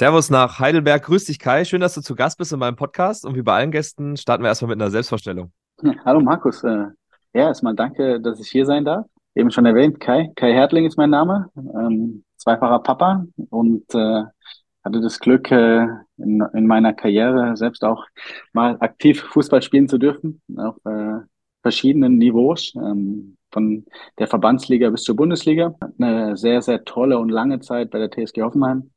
Servus nach Heidelberg. Grüß dich, Kai. Schön, dass du zu Gast bist in meinem Podcast. Und wie bei allen Gästen starten wir erstmal mit einer Selbstvorstellung. Hallo Markus. Äh, ja, erstmal danke, dass ich hier sein darf. Eben schon erwähnt, Kai. Kai Hertling ist mein Name. Ähm, zweifacher Papa und äh, hatte das Glück, äh, in, in meiner Karriere selbst auch mal aktiv Fußball spielen zu dürfen, auf äh, verschiedenen Niveaus, ähm, von der Verbandsliga bis zur Bundesliga. Eine sehr, sehr tolle und lange Zeit bei der TSG Hoffenheim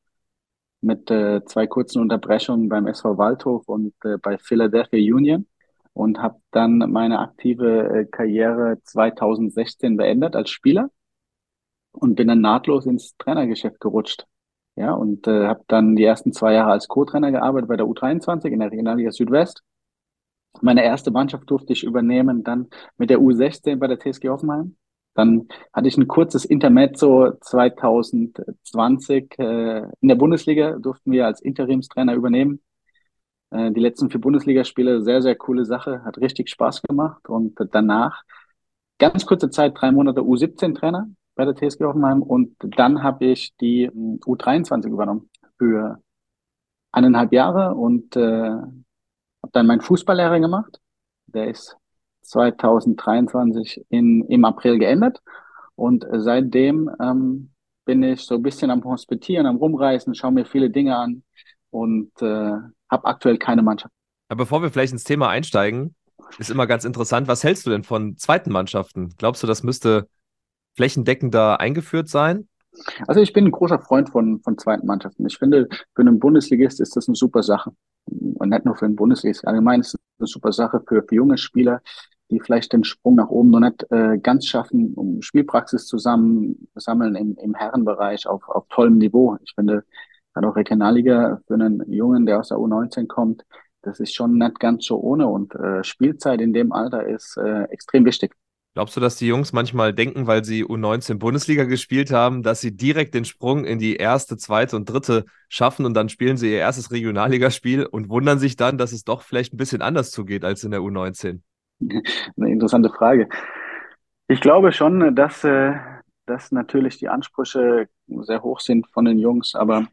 mit äh, zwei kurzen Unterbrechungen beim SV Waldhof und äh, bei Philadelphia Union und habe dann meine aktive äh, Karriere 2016 beendet als Spieler und bin dann nahtlos ins Trainergeschäft gerutscht. Ja, und äh, habe dann die ersten zwei Jahre als Co-Trainer gearbeitet bei der U23 in der Regionalliga Südwest. Meine erste Mannschaft durfte ich übernehmen, dann mit der U16 bei der TSG Hoffenheim. Dann hatte ich ein kurzes Intermezzo 2020 äh, in der Bundesliga, durften wir als Interimstrainer übernehmen. Äh, die letzten vier Bundesligaspiele, sehr, sehr coole Sache, hat richtig Spaß gemacht. Und danach ganz kurze Zeit, drei Monate U17-Trainer bei der TSG Hoffenheim und dann habe ich die hm, U23 übernommen für eineinhalb Jahre und äh, habe dann meinen Fußballlehrer gemacht. Der ist 2023 in, im April geendet. Und seitdem ähm, bin ich so ein bisschen am Hospitieren, am Rumreisen, schaue mir viele Dinge an und äh, habe aktuell keine Mannschaft. Aber bevor wir vielleicht ins Thema einsteigen, ist immer ganz interessant, was hältst du denn von zweiten Mannschaften? Glaubst du, das müsste flächendeckender eingeführt sein? Also ich bin ein großer Freund von, von zweiten Mannschaften. Ich finde, für einen Bundesligist ist das eine super Sache. Und nicht nur für einen Bundesligist. Allgemein ist es eine super Sache für, für junge Spieler, die vielleicht den Sprung nach oben noch nicht äh, ganz schaffen, um Spielpraxis zusammen sammeln im, im Herrenbereich auf, auf tollem Niveau. Ich finde, gerade auch Regionalliga für einen Jungen, der aus der U19 kommt, das ist schon nicht ganz so ohne und äh, Spielzeit in dem Alter ist äh, extrem wichtig. Glaubst du, dass die Jungs manchmal denken, weil sie U19 Bundesliga gespielt haben, dass sie direkt den Sprung in die erste, zweite und dritte schaffen und dann spielen sie ihr erstes Regionalligaspiel und wundern sich dann, dass es doch vielleicht ein bisschen anders zugeht als in der U19? Eine interessante Frage. Ich glaube schon, dass, äh, dass natürlich die Ansprüche sehr hoch sind von den Jungs, aber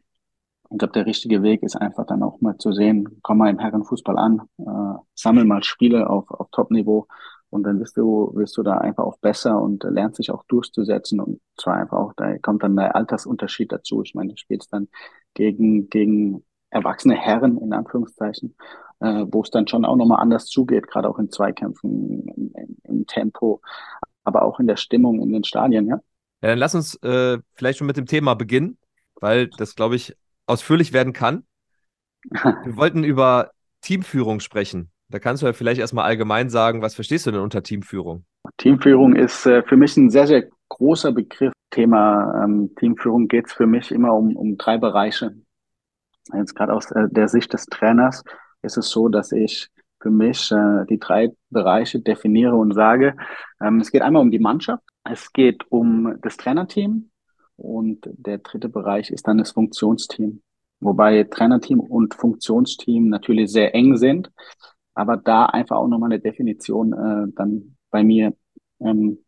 ich glaube, der richtige Weg ist einfach dann auch mal zu sehen, komm mal im Herrenfußball an, äh, sammel mal Spiele auf, auf Top-Niveau und dann wirst du, wirst du da einfach auch besser und lernst dich auch durchzusetzen und zwar einfach auch, da kommt dann der Altersunterschied dazu. Ich meine, du spielst dann gegen, gegen erwachsene Herren in Anführungszeichen, äh, wo es dann schon auch nochmal anders zugeht, gerade auch in Zweikämpfen, im, im, im, Tempo, aber auch in der Stimmung in den Stadien, ja. Ja, dann lass uns äh, vielleicht schon mit dem Thema beginnen, weil das, glaube ich, ausführlich werden kann. Wir wollten über Teamführung sprechen. Da kannst du ja vielleicht erstmal allgemein sagen, was verstehst du denn unter Teamführung? Teamführung ist äh, für mich ein sehr, sehr großer Begriff. Thema ähm, Teamführung geht es für mich immer um, um drei Bereiche. Jetzt gerade aus äh, der Sicht des Trainers ist es so, dass ich für mich äh, die drei Bereiche definiere und sage, ähm, es geht einmal um die Mannschaft, es geht um das Trainerteam und der dritte Bereich ist dann das Funktionsteam. Wobei Trainerteam und Funktionsteam natürlich sehr eng sind aber da einfach auch nochmal eine Definition äh, dann bei mir ähm,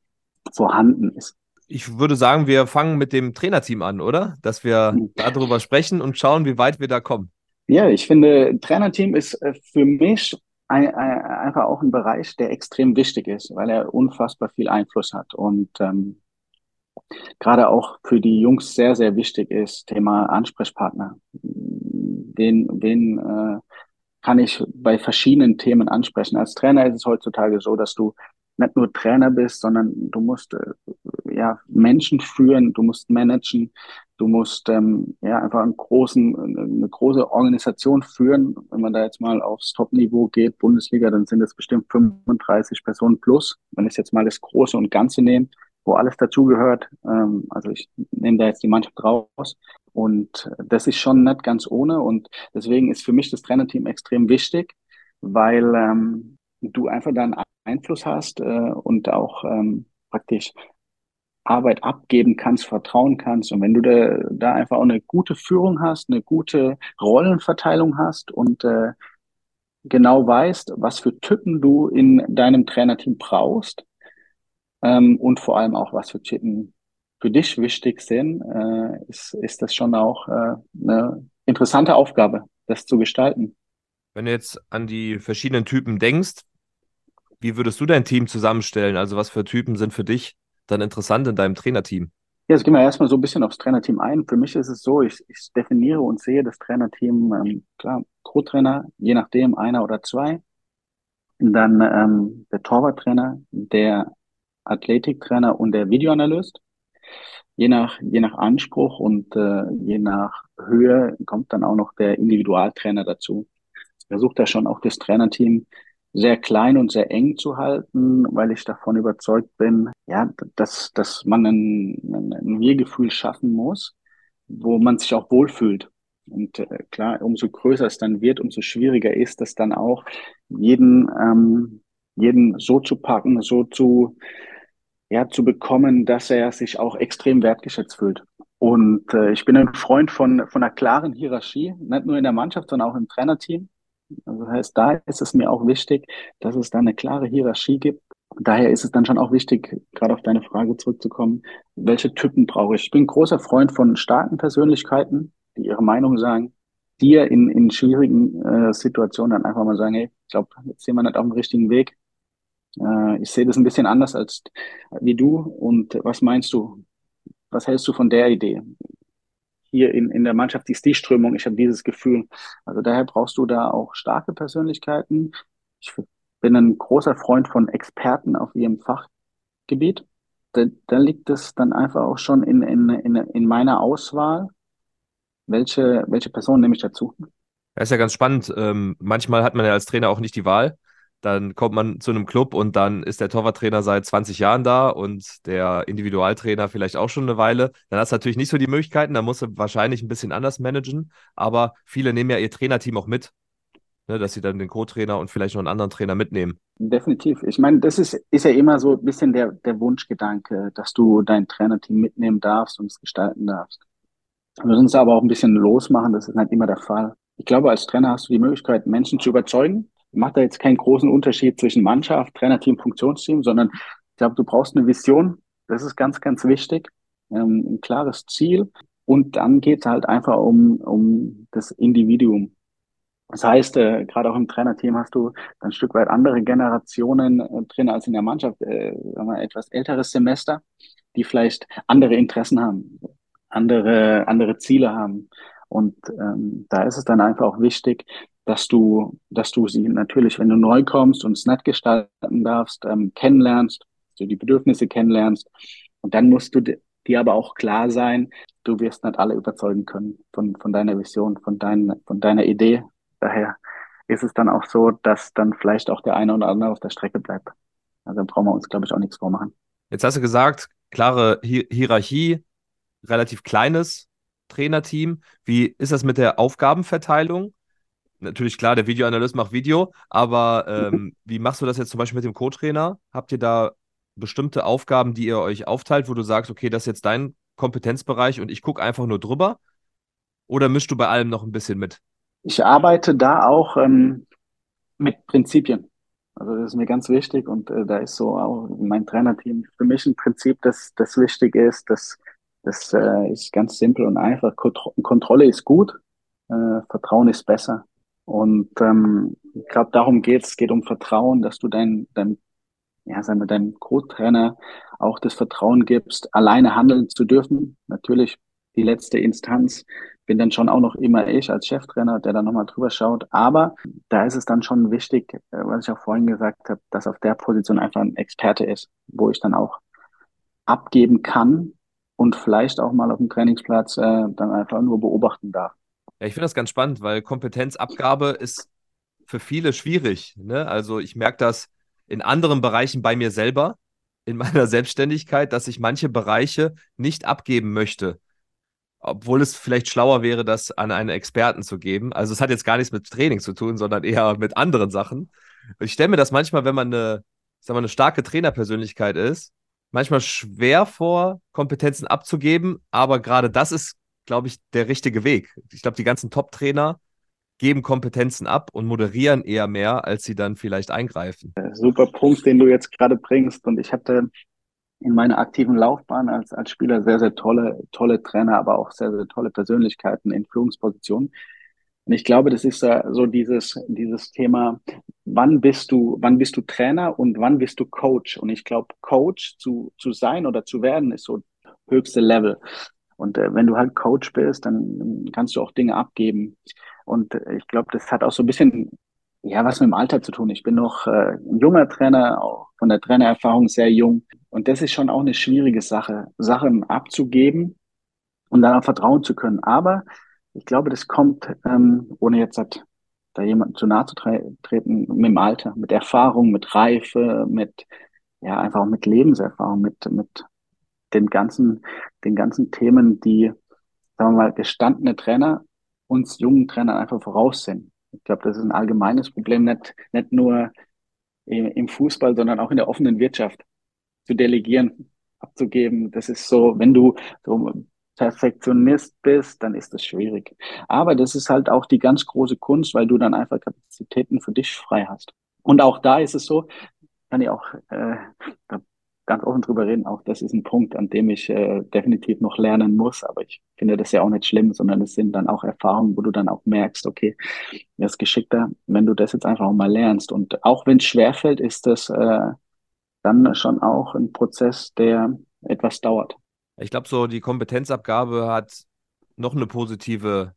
vorhanden ist. Ich würde sagen, wir fangen mit dem Trainerteam an, oder? Dass wir mhm. darüber sprechen und schauen, wie weit wir da kommen. Ja, ich finde, Trainerteam ist äh, für mich ein, ein, einfach auch ein Bereich, der extrem wichtig ist, weil er unfassbar viel Einfluss hat und ähm, gerade auch für die Jungs sehr, sehr wichtig ist, Thema Ansprechpartner. Wen, wen äh, kann ich bei verschiedenen Themen ansprechen. Als Trainer ist es heutzutage so, dass du nicht nur Trainer bist, sondern du musst äh, ja Menschen führen, du musst managen, du musst ähm, ja einfach einen großen, eine große Organisation führen. Wenn man da jetzt mal aufs Top-Niveau geht, Bundesliga, dann sind es bestimmt 35 Personen plus. Wenn ich jetzt mal das Große und Ganze nehme, wo alles dazugehört, ähm, also ich nehme da jetzt die Mannschaft raus, und das ist schon nicht ganz ohne. Und deswegen ist für mich das Trainerteam extrem wichtig, weil ähm, du einfach da einen Einfluss hast äh, und auch ähm, praktisch Arbeit abgeben kannst, vertrauen kannst. Und wenn du da, da einfach auch eine gute Führung hast, eine gute Rollenverteilung hast und äh, genau weißt, was für Typen du in deinem Trainerteam brauchst ähm, und vor allem auch, was für Typen für dich wichtig sind, äh, ist, ist das schon auch äh, eine interessante Aufgabe, das zu gestalten. Wenn du jetzt an die verschiedenen Typen denkst, wie würdest du dein Team zusammenstellen? Also was für Typen sind für dich dann interessant in deinem Trainerteam? Ja, jetzt gehen wir erstmal so ein bisschen aufs Trainerteam ein. Für mich ist es so, ich, ich definiere und sehe das Trainerteam, ähm, klar, Co-Trainer, je nachdem, einer oder zwei. Dann ähm, der Torwarttrainer, der Athletiktrainer und der Videoanalyst. Je nach, je nach Anspruch und äh, je nach Höhe kommt dann auch noch der Individualtrainer dazu. Ich versuche da schon auch das Trainerteam sehr klein und sehr eng zu halten, weil ich davon überzeugt bin, ja, dass, dass man ein, ein Wir-Gefühl schaffen muss, wo man sich auch wohlfühlt. Und äh, klar, umso größer es dann wird, umso schwieriger ist es dann auch, jeden, ähm, jeden so zu packen, so zu, ja, zu bekommen, dass er sich auch extrem wertgeschätzt fühlt. Und äh, ich bin ein Freund von, von einer klaren Hierarchie, nicht nur in der Mannschaft, sondern auch im Trainerteam. Also das heißt, da ist es mir auch wichtig, dass es da eine klare Hierarchie gibt. Daher ist es dann schon auch wichtig, gerade auf deine Frage zurückzukommen, welche Typen brauche ich? Ich bin großer Freund von starken Persönlichkeiten, die ihre Meinung sagen, die in, in schwierigen äh, Situationen dann einfach mal sagen, hey, ich glaube, jetzt sind wir nicht auf dem richtigen Weg. Äh, ich sehe das ein bisschen anders als wie du. Und was meinst du? Was hältst du von der Idee? Hier in, in der Mannschaft ist die Strömung, ich habe dieses Gefühl. Also daher brauchst du da auch starke Persönlichkeiten. Ich bin ein großer Freund von Experten auf ihrem Fachgebiet. Da, da liegt es dann einfach auch schon in, in, in, in meiner Auswahl, welche, welche Person nehme ich dazu. Das ist ja ganz spannend. Ähm, manchmal hat man ja als Trainer auch nicht die Wahl. Dann kommt man zu einem Club und dann ist der Torwarttrainer seit 20 Jahren da und der Individualtrainer vielleicht auch schon eine Weile. Dann hast du natürlich nicht so die Möglichkeiten, da musst du wahrscheinlich ein bisschen anders managen. Aber viele nehmen ja ihr Trainerteam auch mit, ne, dass sie dann den Co-Trainer und vielleicht noch einen anderen Trainer mitnehmen. Definitiv. Ich meine, das ist, ist ja immer so ein bisschen der, der Wunschgedanke, dass du dein Trainerteam mitnehmen darfst und es gestalten darfst. Wir müssen es aber auch ein bisschen losmachen, das ist nicht immer der Fall. Ich glaube, als Trainer hast du die Möglichkeit, Menschen zu überzeugen, macht da jetzt keinen großen Unterschied zwischen Mannschaft, Trainerteam, Funktionsteam, sondern ich glaube, du brauchst eine Vision. Das ist ganz, ganz wichtig. Ähm, ein klares Ziel. Und dann geht es halt einfach um, um das Individuum. Das heißt, äh, gerade auch im Trainerteam hast du ein Stück weit andere Generationen äh, drin als in der Mannschaft, äh, etwas älteres Semester, die vielleicht andere Interessen haben, andere, andere Ziele haben. Und ähm, da ist es dann einfach auch wichtig, dass du, dass du sie natürlich, wenn du neu kommst und es nett gestalten darfst, ähm, kennenlernst, du die Bedürfnisse kennenlernst. Und dann musst du dir aber auch klar sein, du wirst nicht alle überzeugen können von, von deiner Vision, von, dein, von deiner Idee. Daher ist es dann auch so, dass dann vielleicht auch der eine oder andere auf der Strecke bleibt. Also brauchen wir uns, glaube ich, auch nichts vormachen. Jetzt hast du gesagt, klare Hi Hierarchie, relativ kleines Trainerteam. Wie ist das mit der Aufgabenverteilung? Natürlich klar, der Videoanalyst macht Video, aber ähm, wie machst du das jetzt zum Beispiel mit dem Co-Trainer? Habt ihr da bestimmte Aufgaben, die ihr euch aufteilt, wo du sagst, okay, das ist jetzt dein Kompetenzbereich und ich gucke einfach nur drüber? Oder mischst du bei allem noch ein bisschen mit? Ich arbeite da auch ähm, mit Prinzipien. Also das ist mir ganz wichtig und äh, da ist so auch mein Trainerteam für mich ein Prinzip, das, das wichtig ist. Das, das äh, ist ganz simpel und einfach. Kontrolle ist gut, äh, Vertrauen ist besser. Und ähm, ich glaube, darum geht es. geht um Vertrauen, dass du dein, dein ja, sagen wir, deinem Co-Trainer auch das Vertrauen gibst, alleine handeln zu dürfen. Natürlich die letzte Instanz bin dann schon auch noch immer ich als Cheftrainer, der dann nochmal drüber schaut. Aber da ist es dann schon wichtig, äh, was ich auch vorhin gesagt habe, dass auf der Position einfach ein Experte ist, wo ich dann auch abgeben kann und vielleicht auch mal auf dem Trainingsplatz äh, dann einfach nur beobachten darf. Ja, ich finde das ganz spannend, weil Kompetenzabgabe ist für viele schwierig. Ne? Also ich merke das in anderen Bereichen bei mir selber, in meiner Selbstständigkeit, dass ich manche Bereiche nicht abgeben möchte. Obwohl es vielleicht schlauer wäre, das an einen Experten zu geben. Also es hat jetzt gar nichts mit Training zu tun, sondern eher mit anderen Sachen. Ich stelle mir das manchmal, wenn man eine, sag mal, eine starke Trainerpersönlichkeit ist, manchmal schwer vor, Kompetenzen abzugeben, aber gerade das ist glaube ich, der richtige Weg. Ich glaube, die ganzen Top-Trainer geben Kompetenzen ab und moderieren eher mehr, als sie dann vielleicht eingreifen. Super Punkt, den du jetzt gerade bringst. Und ich hatte in meiner aktiven Laufbahn als, als Spieler sehr, sehr tolle, tolle Trainer, aber auch sehr, sehr tolle Persönlichkeiten in Führungspositionen. Und ich glaube, das ist so dieses, dieses Thema, wann bist du, wann bist du Trainer und wann bist du Coach? Und ich glaube, Coach zu, zu sein oder zu werden ist so höchste Level. Und äh, wenn du halt Coach bist, dann kannst du auch Dinge abgeben. Und äh, ich glaube, das hat auch so ein bisschen, ja, was mit dem Alter zu tun. Ich bin noch äh, ein junger Trainer, auch von der Trainererfahrung sehr jung. Und das ist schon auch eine schwierige Sache, Sachen abzugeben und dann auch vertrauen zu können. Aber ich glaube, das kommt, ähm, ohne jetzt hat, da jemanden zu nahe zu tre treten, mit dem Alter, mit Erfahrung, mit Reife, mit, ja, einfach mit Lebenserfahrung, mit, mit den ganzen, den ganzen Themen, die, sagen wir mal, gestandene Trainer uns jungen Trainern einfach voraus sind. Ich glaube, das ist ein allgemeines Problem, nicht, nicht nur im Fußball, sondern auch in der offenen Wirtschaft zu delegieren, abzugeben. Das ist so, wenn du so Perfektionist bist, dann ist das schwierig. Aber das ist halt auch die ganz große Kunst, weil du dann einfach Kapazitäten für dich frei hast. Und auch da ist es so, kann ich auch äh, ganz offen drüber reden, auch das ist ein Punkt, an dem ich äh, definitiv noch lernen muss, aber ich finde das ja auch nicht schlimm, sondern es sind dann auch Erfahrungen, wo du dann auch merkst, okay, mir ist geschickter, wenn du das jetzt einfach mal lernst. Und auch wenn es schwerfällt, ist das äh, dann schon auch ein Prozess, der etwas dauert. Ich glaube, so die Kompetenzabgabe hat noch eine positive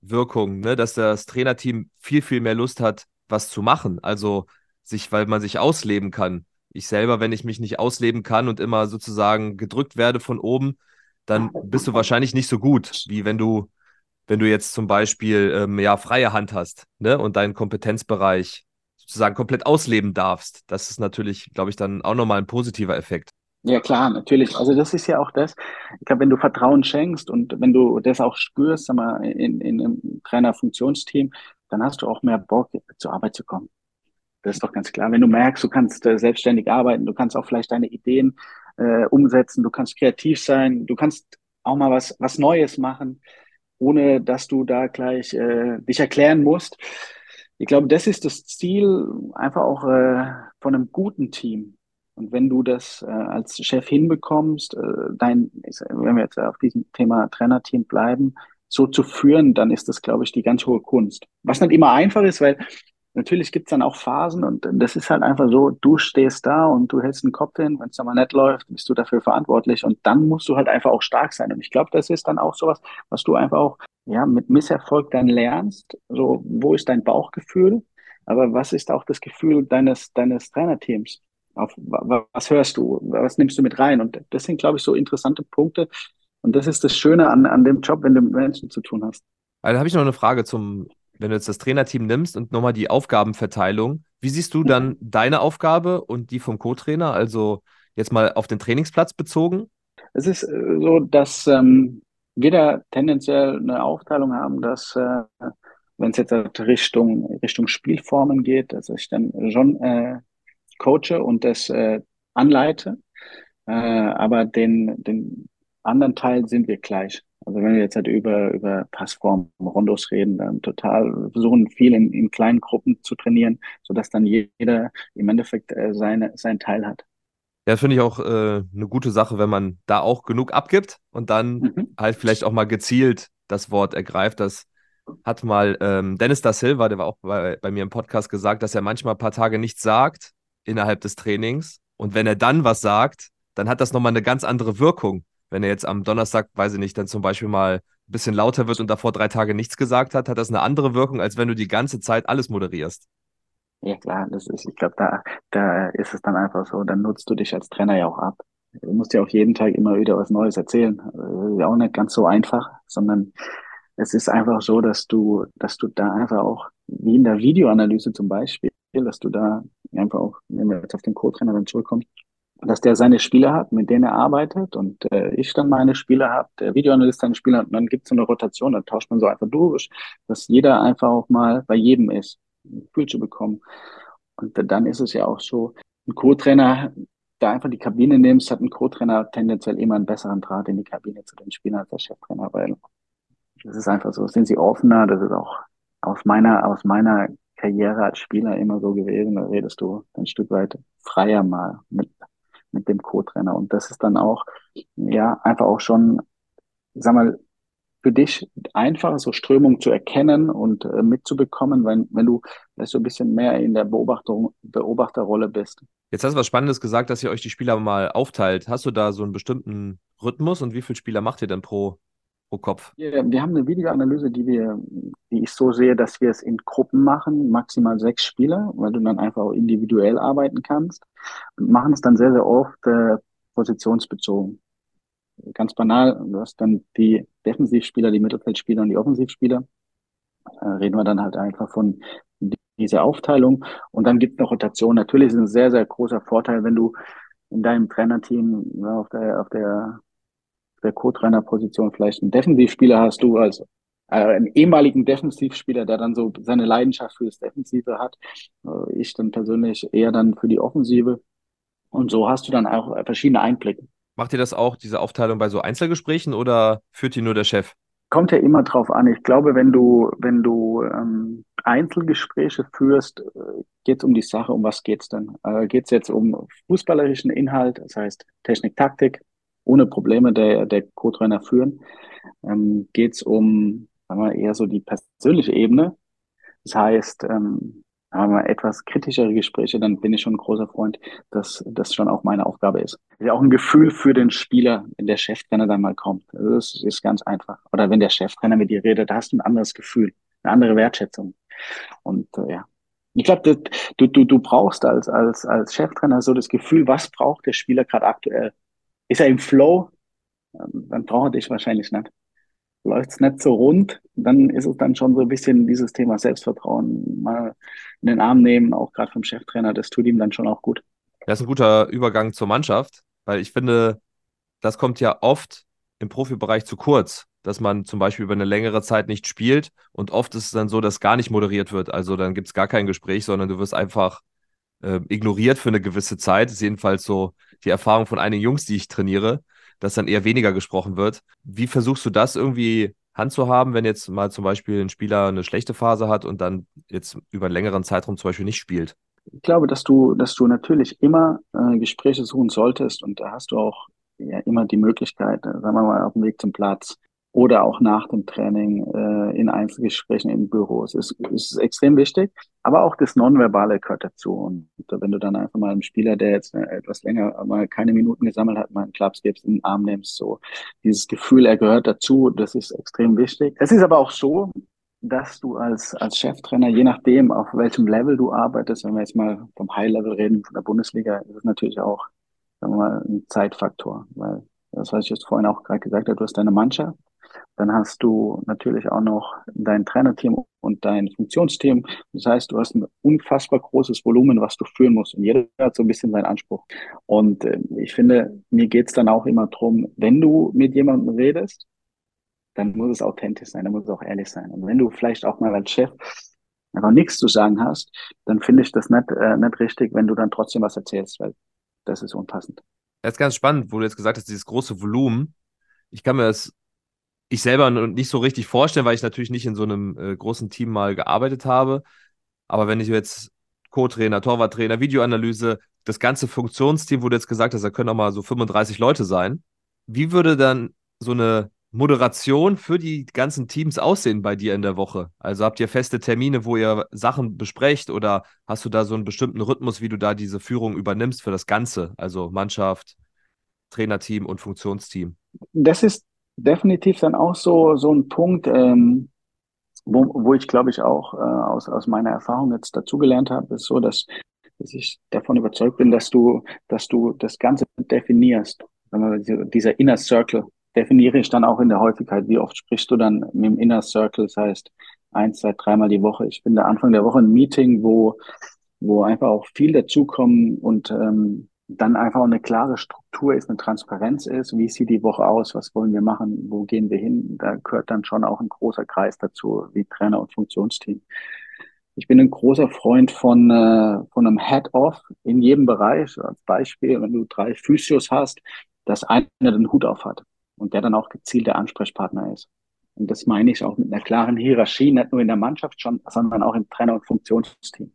Wirkung, ne? dass das Trainerteam viel, viel mehr Lust hat, was zu machen. Also sich, weil man sich ausleben kann ich selber, wenn ich mich nicht ausleben kann und immer sozusagen gedrückt werde von oben, dann bist du wahrscheinlich nicht so gut, wie wenn du, wenn du jetzt zum Beispiel ähm, ja freie Hand hast, ne, und deinen Kompetenzbereich sozusagen komplett ausleben darfst. Das ist natürlich, glaube ich, dann auch nochmal ein positiver Effekt. Ja, klar, natürlich. Also das ist ja auch das. Ich glaube, wenn du Vertrauen schenkst und wenn du das auch spürst, sag mal, in, in einem Trainerfunktionsteam, dann hast du auch mehr Bock, zur Arbeit zu kommen. Das ist doch ganz klar. Wenn du merkst, du kannst äh, selbstständig arbeiten, du kannst auch vielleicht deine Ideen äh, umsetzen, du kannst kreativ sein, du kannst auch mal was, was Neues machen, ohne dass du da gleich äh, dich erklären musst. Ich glaube, das ist das Ziel einfach auch äh, von einem guten Team. Und wenn du das äh, als Chef hinbekommst, äh, dein, wenn wir jetzt auf diesem Thema Trainerteam bleiben, so zu führen, dann ist das, glaube ich, die ganz hohe Kunst. Was nicht immer einfach ist, weil natürlich gibt's dann auch Phasen und das ist halt einfach so, du stehst da und du hältst den Kopf hin, wenn es mal nicht läuft, bist du dafür verantwortlich und dann musst du halt einfach auch stark sein. Und ich glaube, das ist dann auch sowas, was du einfach auch ja mit Misserfolg dann lernst. So, wo ist dein Bauchgefühl? Aber was ist auch das Gefühl deines, deines Trainerteams? Auf was hörst du? Was nimmst du mit rein? Und das sind, glaube ich, so interessante Punkte. Und das ist das Schöne an, an dem Job, wenn du mit Menschen zu tun hast. Also habe ich noch eine Frage zum, wenn du jetzt das Trainerteam nimmst und nochmal die Aufgabenverteilung, wie siehst du dann deine Aufgabe und die vom Co-Trainer, also jetzt mal auf den Trainingsplatz bezogen? Es ist äh, so, dass ähm, wir da tendenziell eine Aufteilung haben, dass äh, wenn es jetzt Richtung, Richtung Spielformen geht, dass ich dann schon äh, coache und das äh, anleite, äh, aber den, den anderen Teil sind wir gleich. Also wenn wir jetzt halt über, über Passform, Rondos reden, dann total versuchen viel in, in kleinen Gruppen zu trainieren, sodass dann jeder im Endeffekt äh, seine, seinen Teil hat. Ja, finde ich auch äh, eine gute Sache, wenn man da auch genug abgibt und dann mhm. halt vielleicht auch mal gezielt das Wort ergreift. Das hat mal ähm, Dennis da Silva, der war auch bei, bei mir im Podcast gesagt, dass er manchmal ein paar Tage nichts sagt innerhalb des Trainings. Und wenn er dann was sagt, dann hat das nochmal eine ganz andere Wirkung wenn er jetzt am Donnerstag, weiß ich nicht, dann zum Beispiel mal ein bisschen lauter wird und davor drei Tage nichts gesagt hat, hat das eine andere Wirkung, als wenn du die ganze Zeit alles moderierst. Ja klar, das ist, ich glaube, da, da ist es dann einfach so, dann nutzt du dich als Trainer ja auch ab. Du musst ja auch jeden Tag immer wieder was Neues erzählen. Ist ja auch nicht ganz so einfach, sondern es ist einfach so, dass du, dass du da einfach auch, wie in der Videoanalyse zum Beispiel, dass du da einfach auch, wenn wir jetzt auf den Co-Trainer dann zurückkommen, dass der seine Spieler hat, mit denen er arbeitet und äh, ich dann meine Spieler habe, der Videoanalyst seine Spieler hat und dann gibt es so eine Rotation, dann tauscht man so einfach durch, dass jeder einfach auch mal bei jedem ist, ein Gefühl zu bekommen. Und dann ist es ja auch so, ein Co-Trainer, da einfach die Kabine nimmst, hat ein Co-Trainer tendenziell immer einen besseren Draht in die Kabine zu den Spielern als der Cheftrainer, weil das ist einfach so, sind sie offener, das ist auch aus meiner, aus meiner Karriere als Spieler immer so gewesen, da redest du ein Stück weit freier mal mit mit dem Co-Trainer. Und das ist dann auch, ja, einfach auch schon, sag mal, für dich einfacher, so Strömung zu erkennen und äh, mitzubekommen, wenn, wenn du so ein bisschen mehr in der Beobachtung, Beobachterrolle bist. Jetzt hast du was Spannendes gesagt, dass ihr euch die Spieler mal aufteilt. Hast du da so einen bestimmten Rhythmus und wie viele Spieler macht ihr denn pro, pro Kopf? Wir, haben eine Videoanalyse, die wir, die ich so sehe, dass wir es in Gruppen machen, maximal sechs Spieler, weil du dann einfach auch individuell arbeiten kannst und machen es dann sehr, sehr oft äh, positionsbezogen ganz banal, du hast dann die Defensivspieler, die Mittelfeldspieler und die Offensivspieler. Äh, reden wir dann halt einfach von dieser Aufteilung. Und dann gibt es eine Rotation. Natürlich ist es ein sehr, sehr großer Vorteil, wenn du in deinem Trainerteam ja, auf der, auf der, der Co-Trainer-Position vielleicht einen Defensivspieler hast, du als äh, einen ehemaligen Defensivspieler, der dann so seine Leidenschaft für das Defensive hat. Äh, ich dann persönlich eher dann für die Offensive. Und so hast du dann auch verschiedene Einblicke. Macht ihr das auch, diese Aufteilung bei so Einzelgesprächen oder führt die nur der Chef? Kommt ja immer drauf an. Ich glaube, wenn du, wenn du ähm, Einzelgespräche führst, äh, geht es um die Sache. Um was geht's denn? Äh, geht es jetzt um fußballerischen Inhalt, das heißt Technik, Taktik, ohne Probleme der, der Co-Trainer führen? Ähm, geht es um sagen wir, eher so die persönliche Ebene? Das heißt, ähm, haben wir etwas kritischere Gespräche, dann bin ich schon ein großer Freund, dass das schon auch meine Aufgabe ist. Ist ja auch ein Gefühl für den Spieler, wenn der Cheftrainer dann mal kommt. Also das ist ganz einfach. Oder wenn der Cheftrainer mit dir redet, da hast du ein anderes Gefühl, eine andere Wertschätzung. Und äh, ja, ich glaube, du, du, du brauchst als, als, als Cheftrainer so das Gefühl, was braucht der Spieler gerade aktuell? Ist er im Flow? Ähm, dann braucht er dich wahrscheinlich nicht läuft es nicht so rund, dann ist es dann schon so ein bisschen dieses Thema Selbstvertrauen mal in den Arm nehmen, auch gerade vom Cheftrainer, das tut ihm dann schon auch gut. Das ist ein guter Übergang zur Mannschaft, weil ich finde, das kommt ja oft im Profibereich zu kurz, dass man zum Beispiel über eine längere Zeit nicht spielt und oft ist es dann so, dass gar nicht moderiert wird. Also dann gibt es gar kein Gespräch, sondern du wirst einfach äh, ignoriert für eine gewisse Zeit. Das ist jedenfalls so die Erfahrung von einigen Jungs, die ich trainiere dass dann eher weniger gesprochen wird. Wie versuchst du das irgendwie handzuhaben, wenn jetzt mal zum Beispiel ein Spieler eine schlechte Phase hat und dann jetzt über einen längeren Zeitraum zum Beispiel nicht spielt? Ich glaube, dass du, dass du natürlich immer äh, Gespräche suchen solltest und da hast du auch ja immer die Möglichkeit, äh, sagen wir mal, auf dem Weg zum Platz oder auch nach dem Training äh, in Einzelgesprächen in Büros. Es ist, ist extrem wichtig, aber auch das Nonverbale gehört dazu. Und wenn du dann einfach mal einem Spieler, der jetzt äh, etwas länger mal keine Minuten gesammelt hat, mal einen Klaps gibst, in den Arm nimmst, so dieses Gefühl, er gehört dazu, das ist extrem wichtig. Es ist aber auch so, dass du als, als Cheftrainer, je nachdem, auf welchem Level du arbeitest, wenn wir jetzt mal vom High-Level reden, von der Bundesliga, ist es natürlich auch, sagen wir mal, ein Zeitfaktor, weil das, was ich jetzt vorhin auch gerade gesagt habe, du hast deine Mannschaft, dann hast du natürlich auch noch dein Trainerteam und dein Funktionsteam. Das heißt, du hast ein unfassbar großes Volumen, was du führen musst. Und jeder hat so ein bisschen seinen Anspruch. Und äh, ich finde, mir geht's dann auch immer drum, wenn du mit jemandem redest, dann muss es authentisch sein, dann muss es auch ehrlich sein. Und wenn du vielleicht auch mal als Chef einfach nichts zu sagen hast, dann finde ich das nicht, äh, nicht richtig, wenn du dann trotzdem was erzählst, weil das ist unpassend. Das ist ganz spannend, wo du jetzt gesagt hast, dieses große Volumen. Ich kann mir das ich selber nicht so richtig vorstellen, weil ich natürlich nicht in so einem äh, großen Team mal gearbeitet habe. Aber wenn ich jetzt Co-Trainer, Torwarttrainer, Videoanalyse, das ganze Funktionsteam, wo du jetzt gesagt hast, da können auch mal so 35 Leute sein. Wie würde dann so eine Moderation für die ganzen Teams aussehen bei dir in der Woche? Also habt ihr feste Termine, wo ihr Sachen besprecht oder hast du da so einen bestimmten Rhythmus, wie du da diese Führung übernimmst für das Ganze? Also Mannschaft, Trainerteam und Funktionsteam. Das ist definitiv dann auch so, so ein Punkt, ähm, wo, wo ich glaube ich auch äh, aus, aus meiner Erfahrung jetzt dazugelernt habe, ist so, dass, dass ich davon überzeugt bin, dass du, dass du das Ganze definierst. Dieser Inner Circle definiere ich dann auch in der Häufigkeit. Wie oft sprichst du dann mit dem Inner Circle? Das heißt, eins, zwei, dreimal die Woche. Ich finde Anfang der Woche ein Meeting, wo, wo einfach auch viel dazukommen und ähm, dann einfach eine klare Struktur ist, eine Transparenz ist, wie sieht die Woche aus, was wollen wir machen, wo gehen wir hin, da gehört dann schon auch ein großer Kreis dazu, wie Trainer und Funktionsteam. Ich bin ein großer Freund von, äh, von einem Head-Off in jedem Bereich. Als Beispiel, wenn du drei Physios hast, dass einer den Hut auf hat und der dann auch gezielt der Ansprechpartner ist. Und das meine ich auch mit einer klaren Hierarchie, nicht nur in der Mannschaft schon, sondern auch im Trainer- und Funktionsteam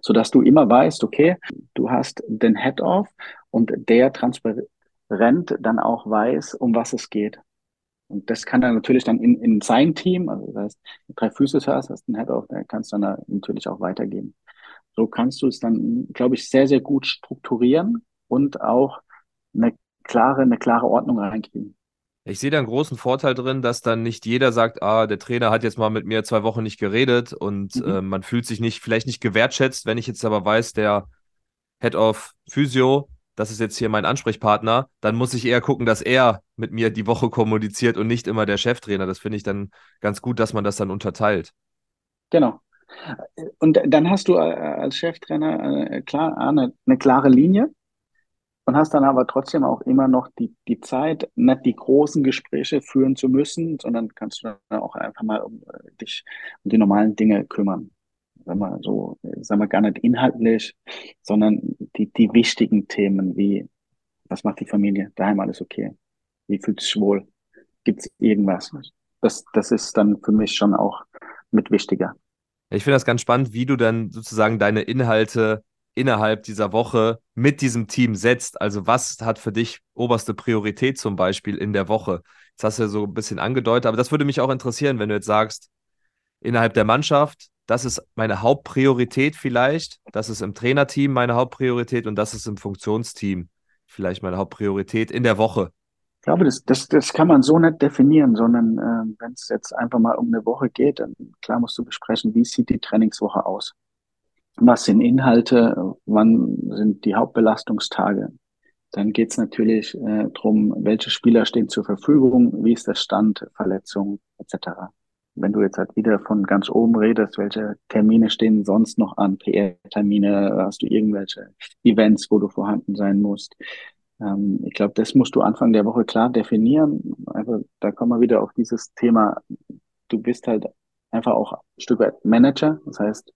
so dass du immer weißt, okay, du hast den Head-Off und der transparent dann auch weiß, um was es geht. Und das kann er natürlich dann in, in sein Team, also das heißt, drei Füße hast, hast einen Head-Off, der kannst du dann natürlich auch weitergeben. So kannst du es dann, glaube ich, sehr, sehr gut strukturieren und auch eine klare, eine klare Ordnung reinkriegen. Ich sehe da einen großen Vorteil drin, dass dann nicht jeder sagt, ah, der Trainer hat jetzt mal mit mir zwei Wochen nicht geredet und mhm. äh, man fühlt sich nicht, vielleicht nicht gewertschätzt, wenn ich jetzt aber weiß, der Head of Physio, das ist jetzt hier mein Ansprechpartner, dann muss ich eher gucken, dass er mit mir die Woche kommuniziert und nicht immer der Cheftrainer. Das finde ich dann ganz gut, dass man das dann unterteilt. Genau. Und dann hast du äh, als Cheftrainer äh, klar eine, eine klare Linie und hast dann aber trotzdem auch immer noch die, die Zeit, nicht die großen Gespräche führen zu müssen, sondern kannst du dann auch einfach mal um äh, dich um die normalen Dinge kümmern. Sagen wir so, sagen wir gar nicht inhaltlich, sondern die, die wichtigen Themen wie, was macht die Familie? Daheim alles okay? Wie fühlt sich wohl? Gibt es irgendwas? Das, das ist dann für mich schon auch mit wichtiger. Ich finde das ganz spannend, wie du dann sozusagen deine Inhalte innerhalb dieser Woche mit diesem Team setzt. Also was hat für dich oberste Priorität zum Beispiel in der Woche? Das hast du ja so ein bisschen angedeutet, aber das würde mich auch interessieren, wenn du jetzt sagst, innerhalb der Mannschaft, das ist meine Hauptpriorität vielleicht, das ist im Trainerteam meine Hauptpriorität und das ist im Funktionsteam vielleicht meine Hauptpriorität in der Woche. Ich glaube, das, das, das kann man so nicht definieren, sondern äh, wenn es jetzt einfach mal um eine Woche geht, dann klar musst du besprechen, wie sieht die Trainingswoche aus was sind Inhalte, wann sind die Hauptbelastungstage. Dann geht es natürlich äh, darum, welche Spieler stehen zur Verfügung, wie ist der Stand, Verletzungen etc. Wenn du jetzt halt wieder von ganz oben redest, welche Termine stehen sonst noch an, PR-Termine, hast du irgendwelche Events, wo du vorhanden sein musst. Ähm, ich glaube, das musst du Anfang der Woche klar definieren. Einfach, da kommen wir wieder auf dieses Thema, du bist halt einfach auch ein Stück weit Manager. Das heißt,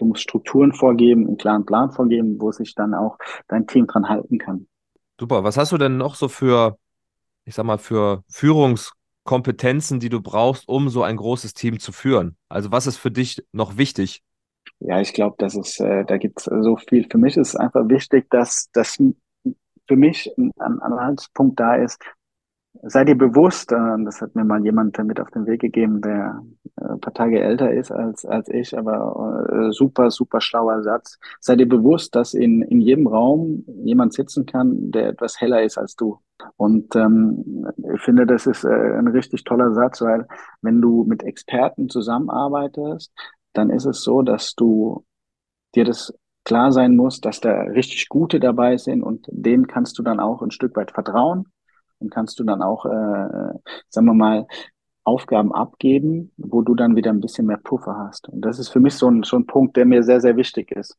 Du musst Strukturen vorgeben, einen klaren Plan vorgeben, wo sich dann auch dein Team dran halten kann. Super. Was hast du denn noch so für, ich sag mal, für Führungskompetenzen, die du brauchst, um so ein großes Team zu führen? Also was ist für dich noch wichtig? Ja, ich glaube, das ist, äh, da gibt es so viel. Für mich ist einfach wichtig, dass, dass für mich ein Anhaltspunkt da ist, Sei dir bewusst, äh, das hat mir mal jemand mit auf den Weg gegeben, der äh, ein paar Tage älter ist als, als ich, aber äh, super, super schlauer Satz. Sei dir bewusst, dass in, in jedem Raum jemand sitzen kann, der etwas heller ist als du. Und ähm, ich finde, das ist äh, ein richtig toller Satz, weil wenn du mit Experten zusammenarbeitest, dann ist es so, dass du dir das klar sein muss, dass da richtig gute dabei sind und denen kannst du dann auch ein Stück weit vertrauen und kannst du dann auch, äh, sagen wir mal, Aufgaben abgeben, wo du dann wieder ein bisschen mehr Puffer hast. Und das ist für mich so ein, so ein Punkt, der mir sehr, sehr wichtig ist.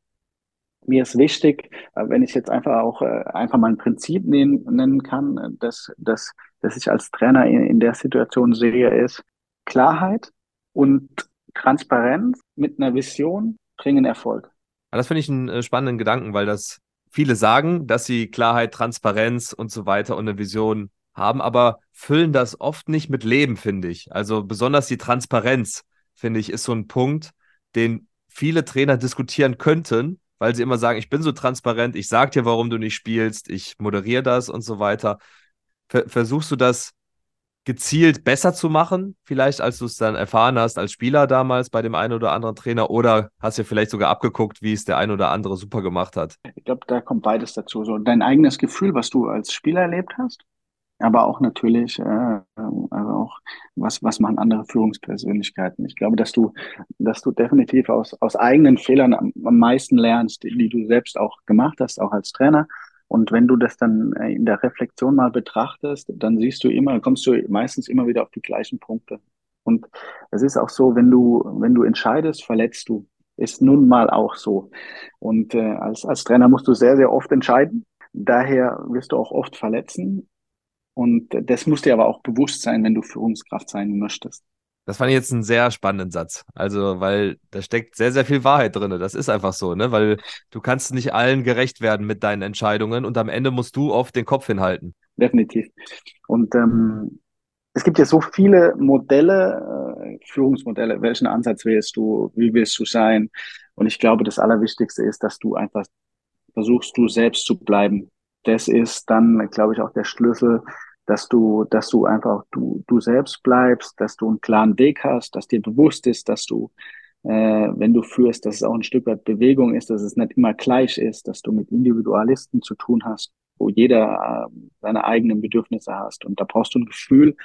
Mir ist wichtig, äh, wenn ich jetzt einfach auch äh, einfach mal ein Prinzip nennen, kann, dass, dass, dass ich als Trainer in, in der Situation sehe, ist Klarheit und Transparenz mit einer Vision bringen Erfolg. Das finde ich einen äh, spannenden Gedanken, weil das viele sagen, dass sie Klarheit, Transparenz und so weiter und eine Vision haben, aber füllen das oft nicht mit Leben, finde ich. Also besonders die Transparenz, finde ich, ist so ein Punkt, den viele Trainer diskutieren könnten, weil sie immer sagen, ich bin so transparent, ich sage dir, warum du nicht spielst, ich moderiere das und so weiter. Versuchst du das gezielt besser zu machen, vielleicht als du es dann erfahren hast als Spieler damals bei dem einen oder anderen Trainer oder hast du vielleicht sogar abgeguckt, wie es der ein oder andere super gemacht hat? Ich glaube, da kommt beides dazu. So dein eigenes Gefühl, was du als Spieler erlebt hast, aber auch natürlich, äh, also auch was, was machen andere Führungspersönlichkeiten. Ich glaube, dass du, dass du definitiv aus, aus eigenen Fehlern am, am meisten lernst, die, die du selbst auch gemacht hast, auch als Trainer und wenn du das dann äh, in der Reflexion mal betrachtest, dann siehst du immer, kommst du meistens immer wieder auf die gleichen Punkte. Und es ist auch so, wenn du, wenn du entscheidest, verletzt du. Ist nun mal auch so. Und äh, als, als Trainer musst du sehr, sehr oft entscheiden. Daher wirst du auch oft verletzen. Und das muss dir aber auch bewusst sein, wenn du Führungskraft sein möchtest. Das fand ich jetzt einen sehr spannenden Satz. Also, weil da steckt sehr, sehr viel Wahrheit drin. Das ist einfach so, ne? Weil du kannst nicht allen gerecht werden mit deinen Entscheidungen und am Ende musst du oft den Kopf hinhalten. Definitiv. Und ähm, es gibt ja so viele Modelle, äh, Führungsmodelle. Welchen Ansatz wählst du? Wie willst du sein? Und ich glaube, das Allerwichtigste ist, dass du einfach versuchst, du selbst zu bleiben. das ist dann, glaube ich, auch der Schlüssel, dass du, dass du einfach du, du selbst bleibst, dass du einen klaren Weg hast, dass dir bewusst ist, dass du, äh, wenn du führst, dass es auch ein Stück weit Bewegung ist, dass es nicht immer gleich ist, dass du mit Individualisten zu tun hast, wo jeder äh, seine eigenen Bedürfnisse hast. Und da brauchst du ein Gefühl.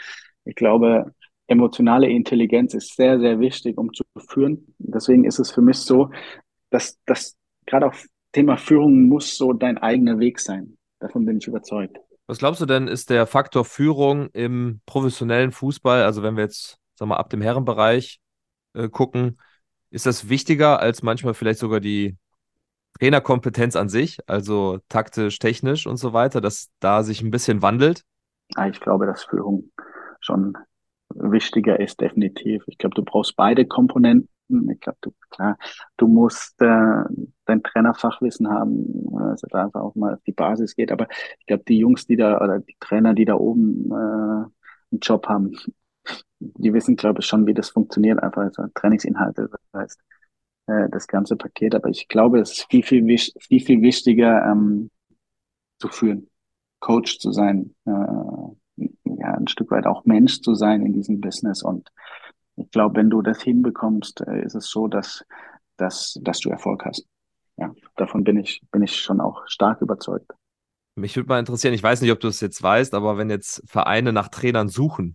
Ich glaube, emotionale Intelligenz ist sehr, sehr wichtig, um zu führen. Deswegen ist es für mich so, dass das gerade auf Thema Führung muss so dein eigener Weg sein. Davon bin ich überzeugt. Was glaubst du denn, ist der Faktor Führung im professionellen Fußball, also wenn wir jetzt, sag mal, ab dem Herrenbereich äh, gucken, ist das wichtiger als manchmal vielleicht sogar die Trainerkompetenz an sich, also taktisch, technisch und so weiter, dass da sich ein bisschen wandelt? Ich glaube, dass Führung schon wichtiger ist, definitiv. Ich glaube, du brauchst beide Komponenten. Ich glaube, du, klar, du musst äh, dein Trainerfachwissen haben, also da einfach auch mal auf die Basis geht. Aber ich glaube, die Jungs, die da, oder die Trainer, die da oben äh, einen Job haben, die wissen, glaube ich, schon, wie das funktioniert, einfach also Trainingsinhalte, das heißt, äh, das ganze Paket. Aber ich glaube, es ist viel, viel, viel, viel wichtiger, ähm, zu führen, Coach zu sein, äh, ja, ein Stück weit auch Mensch zu sein in diesem Business. Und ich glaube, wenn du das hinbekommst, äh, ist es so, dass, dass, dass du Erfolg hast. Ja, davon bin ich, bin ich schon auch stark überzeugt. Mich würde mal interessieren, ich weiß nicht, ob du es jetzt weißt, aber wenn jetzt Vereine nach Trainern suchen,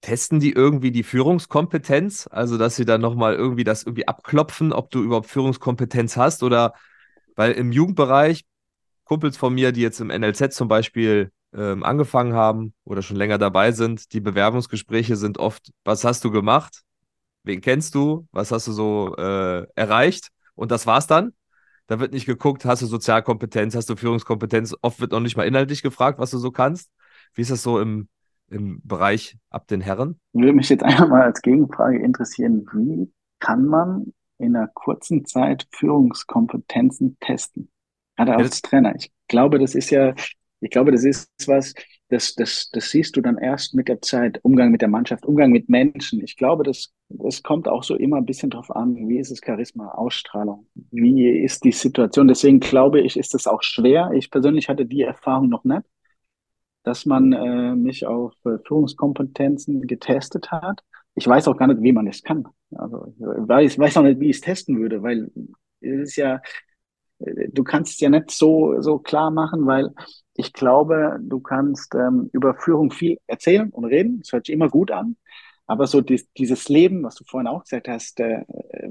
testen die irgendwie die Führungskompetenz? Also, dass sie dann nochmal irgendwie das irgendwie abklopfen, ob du überhaupt Führungskompetenz hast oder weil im Jugendbereich Kumpels von mir, die jetzt im NLZ zum Beispiel ähm, angefangen haben oder schon länger dabei sind, die Bewerbungsgespräche sind oft, was hast du gemacht? Wen kennst du? Was hast du so äh, erreicht? Und das war's dann. Da wird nicht geguckt, hast du Sozialkompetenz, hast du Führungskompetenz. Oft wird noch nicht mal inhaltlich gefragt, was du so kannst. Wie ist das so im, im Bereich ab den Herren? Würde mich jetzt einfach mal als Gegenfrage interessieren, wie kann man in einer kurzen Zeit Führungskompetenzen testen? Gerade als ja, Trainer. Ich glaube, das ist ja ich glaube, das ist was, das, das, das siehst du dann erst mit der Zeit. Umgang mit der Mannschaft, Umgang mit Menschen. Ich glaube, das, das kommt auch so immer ein bisschen drauf an, wie ist es Charisma, Ausstrahlung, wie ist die Situation. Deswegen glaube ich, ist es auch schwer. Ich persönlich hatte die Erfahrung noch nicht, dass man äh, mich auf äh, Führungskompetenzen getestet hat. Ich weiß auch gar nicht, wie man es kann. Also ich weiß, weiß auch nicht, wie ich es testen würde, weil es ist ja, du kannst es ja nicht so, so klar machen, weil ich glaube, du kannst ähm, über Führung viel erzählen und reden. Das hört sich immer gut an. Aber so dies, dieses Leben, was du vorhin auch gesagt hast, äh,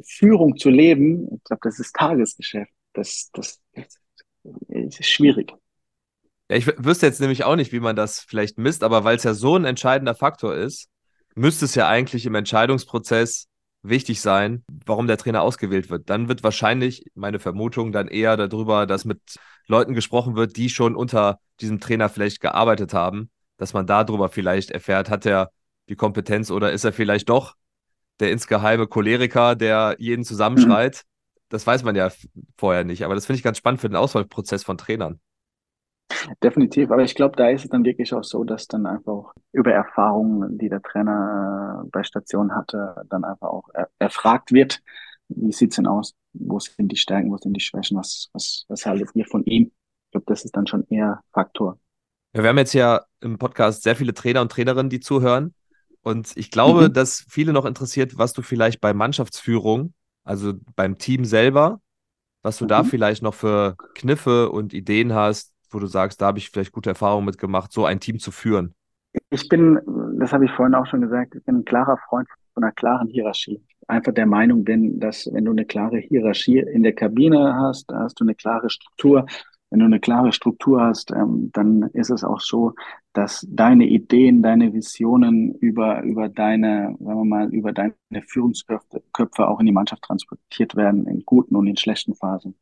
Führung zu leben, ich glaube, das ist Tagesgeschäft. Das, das, das ist schwierig. Ja, ich wüsste jetzt nämlich auch nicht, wie man das vielleicht misst, aber weil es ja so ein entscheidender Faktor ist, müsste es ja eigentlich im Entscheidungsprozess wichtig sein, warum der Trainer ausgewählt wird. Dann wird wahrscheinlich meine Vermutung dann eher darüber, dass mit Leuten gesprochen wird, die schon unter diesem Trainer vielleicht gearbeitet haben, dass man darüber vielleicht erfährt, hat er die Kompetenz oder ist er vielleicht doch der insgeheime Choleriker, der jeden zusammenschreit. Mhm. Das weiß man ja vorher nicht, aber das finde ich ganz spannend für den Auswahlprozess von Trainern. Definitiv, aber ich glaube, da ist es dann wirklich auch so, dass dann einfach auch über Erfahrungen, die der Trainer äh, bei Station hatte, dann einfach auch erfragt wird, wie sieht's denn aus? Wo sind die Stärken, wo sind die Schwächen? Was, was, was haltet ihr von ihm? Ich glaube, das ist dann schon eher Faktor. Ja, wir haben jetzt ja im Podcast sehr viele Trainer und Trainerinnen, die zuhören. Und ich glaube, mhm. dass viele noch interessiert, was du vielleicht bei Mannschaftsführung, also beim Team selber, was du mhm. da vielleicht noch für Kniffe und Ideen hast, wo du sagst, da habe ich vielleicht gute Erfahrungen mitgemacht, so ein Team zu führen. Ich bin, das habe ich vorhin auch schon gesagt, ich bin ein klarer Freund von einer klaren Hierarchie einfach der Meinung bin, dass wenn du eine klare Hierarchie in der Kabine hast, da hast du eine klare Struktur. Wenn du eine klare Struktur hast, ähm, dann ist es auch so, dass deine Ideen, deine Visionen über, über deine, sagen wir mal, über deine Führungsköpfe Köpfe auch in die Mannschaft transportiert werden, in guten und in schlechten Phasen.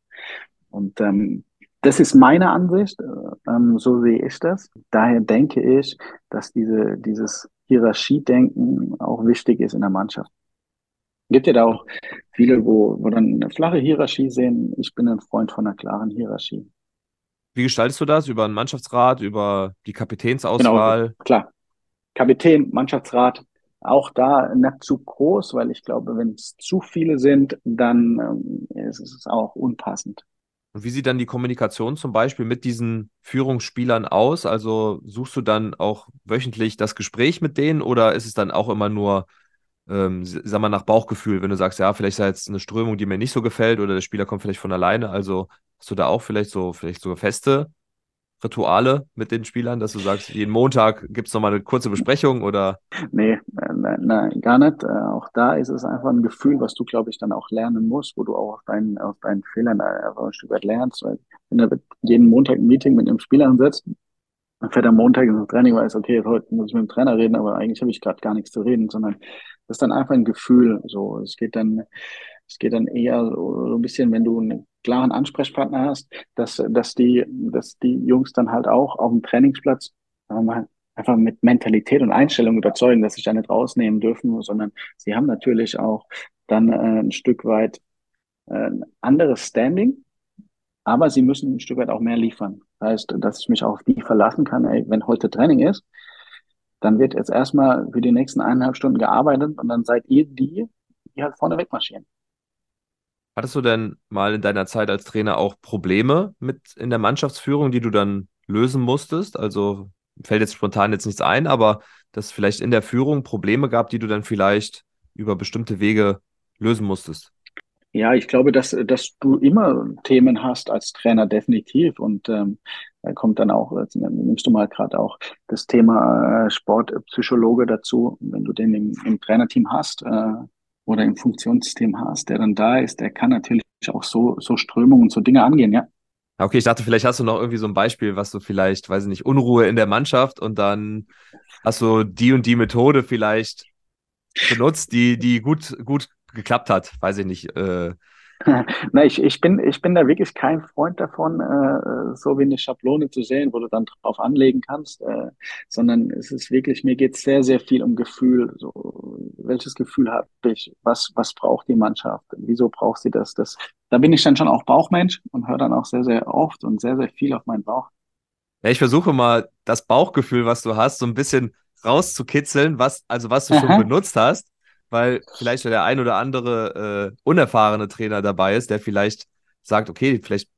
Und ähm, das ist meine Ansicht, äh, ähm, so sehe ich das. Daher denke ich, dass diese, dieses Hierarchiedenken auch wichtig ist in der Mannschaft. Gibt ja da auch viele, wo, wo dann eine flache Hierarchie sehen. Ich bin ein Freund von einer klaren Hierarchie. Wie gestaltest du das? Über einen Mannschaftsrat, über die Kapitänsauswahl? Genau, klar. Kapitän, Mannschaftsrat, auch da nicht zu groß, weil ich glaube, wenn es zu viele sind, dann ähm, ist es auch unpassend. Und wie sieht dann die Kommunikation zum Beispiel mit diesen Führungsspielern aus? Also suchst du dann auch wöchentlich das Gespräch mit denen oder ist es dann auch immer nur, ähm, sag mal, nach Bauchgefühl, wenn du sagst, ja, vielleicht ist da jetzt eine Strömung, die mir nicht so gefällt oder der Spieler kommt vielleicht von alleine. Also hast du da auch vielleicht so, vielleicht sogar feste Rituale mit den Spielern, dass du sagst, jeden Montag gibt es nochmal eine kurze Besprechung oder? Nee, nein, nein, gar nicht. Äh, auch da ist es einfach ein Gefühl, was du, glaube ich, dann auch lernen musst, wo du auch auf deinen, aus deinen Fehlern einfach ein Stück weit lernst. Weil wenn du jeden Montag ein Meeting mit einem Spieler ansetzt, dann fährt am Montag ins Training, weiß, okay, heute muss ich mit dem Trainer reden, aber eigentlich habe ich gerade gar nichts zu reden, sondern das ist dann einfach ein Gefühl. So, es geht dann, es geht dann eher so, ein bisschen, wenn du einen klaren Ansprechpartner hast, dass, dass die, dass die Jungs dann halt auch auf dem Trainingsplatz mal, einfach mit Mentalität und Einstellung überzeugen, dass sich da nicht rausnehmen dürfen, sondern sie haben natürlich auch dann äh, ein Stück weit äh, ein anderes Standing, aber sie müssen ein Stück weit auch mehr liefern. Das heißt, dass ich mich auf die verlassen kann, ey, wenn heute Training ist, dann wird jetzt erstmal für die nächsten eineinhalb Stunden gearbeitet und dann seid ihr die, die halt vorne wegmarschieren. Hattest du denn mal in deiner Zeit als Trainer auch Probleme mit in der Mannschaftsführung, die du dann lösen musstest? Also fällt jetzt spontan jetzt nichts ein, aber dass es vielleicht in der Führung Probleme gab, die du dann vielleicht über bestimmte Wege lösen musstest? Ja, ich glaube, dass, dass du immer Themen hast als Trainer, definitiv. Und ähm, da kommt dann auch, nimmst du mal gerade auch das Thema äh, Sportpsychologe dazu, wenn du den im, im Trainerteam hast, äh, oder im Funktionssystem hast, der dann da ist, der kann natürlich auch so, so Strömungen und so Dinge angehen, ja. Okay, ich dachte, vielleicht hast du noch irgendwie so ein Beispiel, was du vielleicht, weiß ich nicht, Unruhe in der Mannschaft und dann hast du die und die Methode vielleicht benutzt, die, die gut, gut geklappt hat, weiß ich nicht. Äh, Na, ich, ich, bin, ich bin da wirklich kein Freund davon, äh, so wie eine Schablone zu sehen, wo du dann drauf anlegen kannst, äh, sondern es ist wirklich, mir geht es sehr, sehr viel um Gefühl. So, welches Gefühl habe ich? Was, was braucht die Mannschaft? Wieso braucht sie das? das? Da bin ich dann schon auch Bauchmensch und höre dann auch sehr, sehr oft und sehr, sehr viel auf meinen Bauch. Ja, ich versuche mal das Bauchgefühl, was du hast, so ein bisschen rauszukitzeln, was, also was du Aha. schon benutzt hast weil vielleicht der ein oder andere äh, unerfahrene Trainer dabei ist, der vielleicht sagt, okay, vielleicht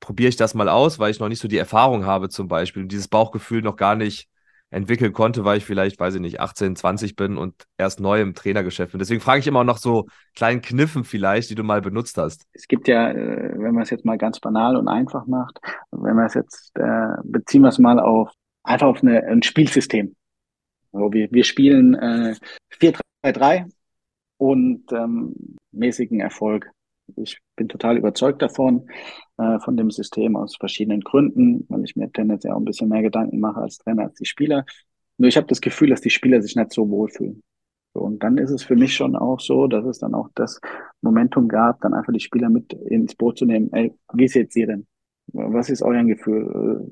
probiere ich das mal aus, weil ich noch nicht so die Erfahrung habe zum Beispiel und dieses Bauchgefühl noch gar nicht entwickeln konnte, weil ich vielleicht, weiß ich nicht, 18, 20 bin und erst neu im Trainergeschäft bin. Deswegen frage ich immer noch so kleinen Kniffen vielleicht, die du mal benutzt hast. Es gibt ja, äh, wenn man es jetzt mal ganz banal und einfach macht, wenn man es jetzt, äh, beziehen wir es mal auf, einfach auf eine, ein Spielsystem. Also wir, wir spielen äh, 4-3-3 und ähm, mäßigen Erfolg. Ich bin total überzeugt davon, äh, von dem System aus verschiedenen Gründen, weil ich mir tendenziell auch ein bisschen mehr Gedanken mache als Trainer als die Spieler. Nur ich habe das Gefühl, dass die Spieler sich nicht so wohlfühlen. So, und dann ist es für mich schon auch so, dass es dann auch das Momentum gab, dann einfach die Spieler mit ins Boot zu nehmen. Ey, wie seht ihr denn? Was ist euer Gefühl?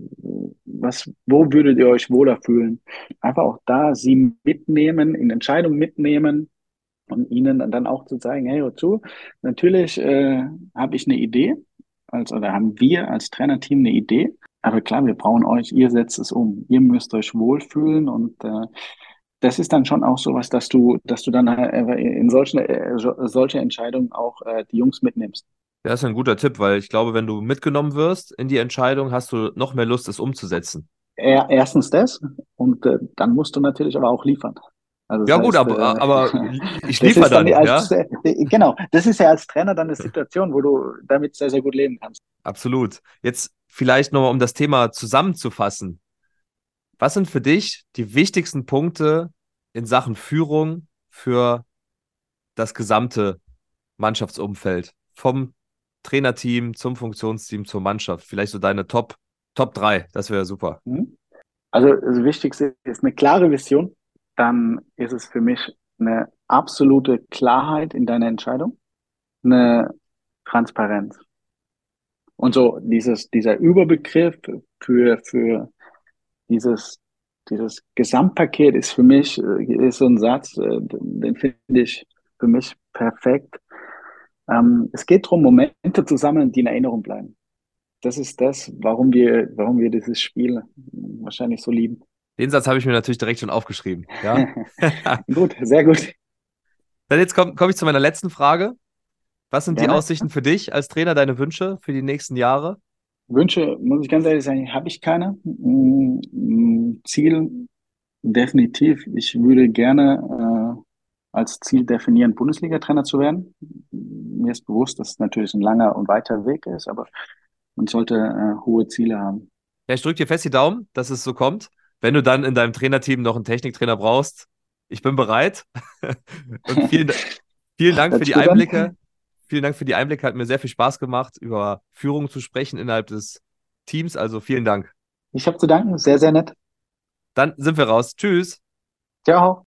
Was, wo würdet ihr euch wohler fühlen? Einfach auch da sie mitnehmen, in Entscheidungen mitnehmen, und ihnen dann auch zu zeigen, hey, hör zu, natürlich äh, habe ich eine Idee, als, oder haben wir als Trainerteam eine Idee, aber klar, wir brauchen euch, ihr setzt es um, ihr müsst euch wohlfühlen und äh, das ist dann schon auch sowas, dass du, dass du dann äh, in solchen äh, solche Entscheidungen auch äh, die Jungs mitnimmst. Das ist ein guter Tipp, weil ich glaube, wenn du mitgenommen wirst in die Entscheidung, hast du noch mehr Lust, es umzusetzen. Erstens das und äh, dann musst du natürlich aber auch liefern. Also ja, gut, heißt, aber, äh, aber ich liefere dann. dann als, ja? Äh, genau, das ist ja als Trainer dann eine Situation, wo du damit sehr, sehr gut leben kannst. Absolut. Jetzt vielleicht nochmal, um das Thema zusammenzufassen. Was sind für dich die wichtigsten Punkte in Sachen Führung für das gesamte Mannschaftsumfeld? Vom Trainerteam zum Funktionsteam zur Mannschaft. Vielleicht so deine Top, Top 3, das wäre super. Mhm. Also das Wichtigste ist eine klare Vision dann ist es für mich eine absolute Klarheit in deiner Entscheidung, eine Transparenz. Und so dieses, dieser Überbegriff für, für dieses, dieses Gesamtpaket ist für mich, äh, ist so ein Satz, äh, den finde ich für mich perfekt. Ähm, es geht darum, Momente zu sammeln, die in Erinnerung bleiben. Das ist das, warum wir, warum wir dieses Spiel wahrscheinlich so lieben. Den Satz habe ich mir natürlich direkt schon aufgeschrieben. Ja? gut, sehr gut. Dann jetzt komme komm ich zu meiner letzten Frage. Was sind Gerne. die Aussichten für dich als Trainer, deine Wünsche für die nächsten Jahre? Wünsche, muss ich ganz ehrlich sagen, habe ich keine. Mm, Ziel definitiv. Ich würde gerne äh, als Ziel definieren, Bundesliga-Trainer zu werden. Mir ist bewusst, dass es natürlich ein langer und weiter Weg ist, aber man sollte äh, hohe Ziele haben. Ja, ich drücke dir fest die Daumen, dass es so kommt. Wenn du dann in deinem Trainerteam noch einen Techniktrainer brauchst, ich bin bereit. und vielen, vielen Dank für die Einblicke. Vielen Dank für die Einblicke. Hat mir sehr viel Spaß gemacht, über Führung zu sprechen innerhalb des Teams. Also vielen Dank. Ich habe zu danken. Sehr, sehr nett. Dann sind wir raus. Tschüss. Ciao.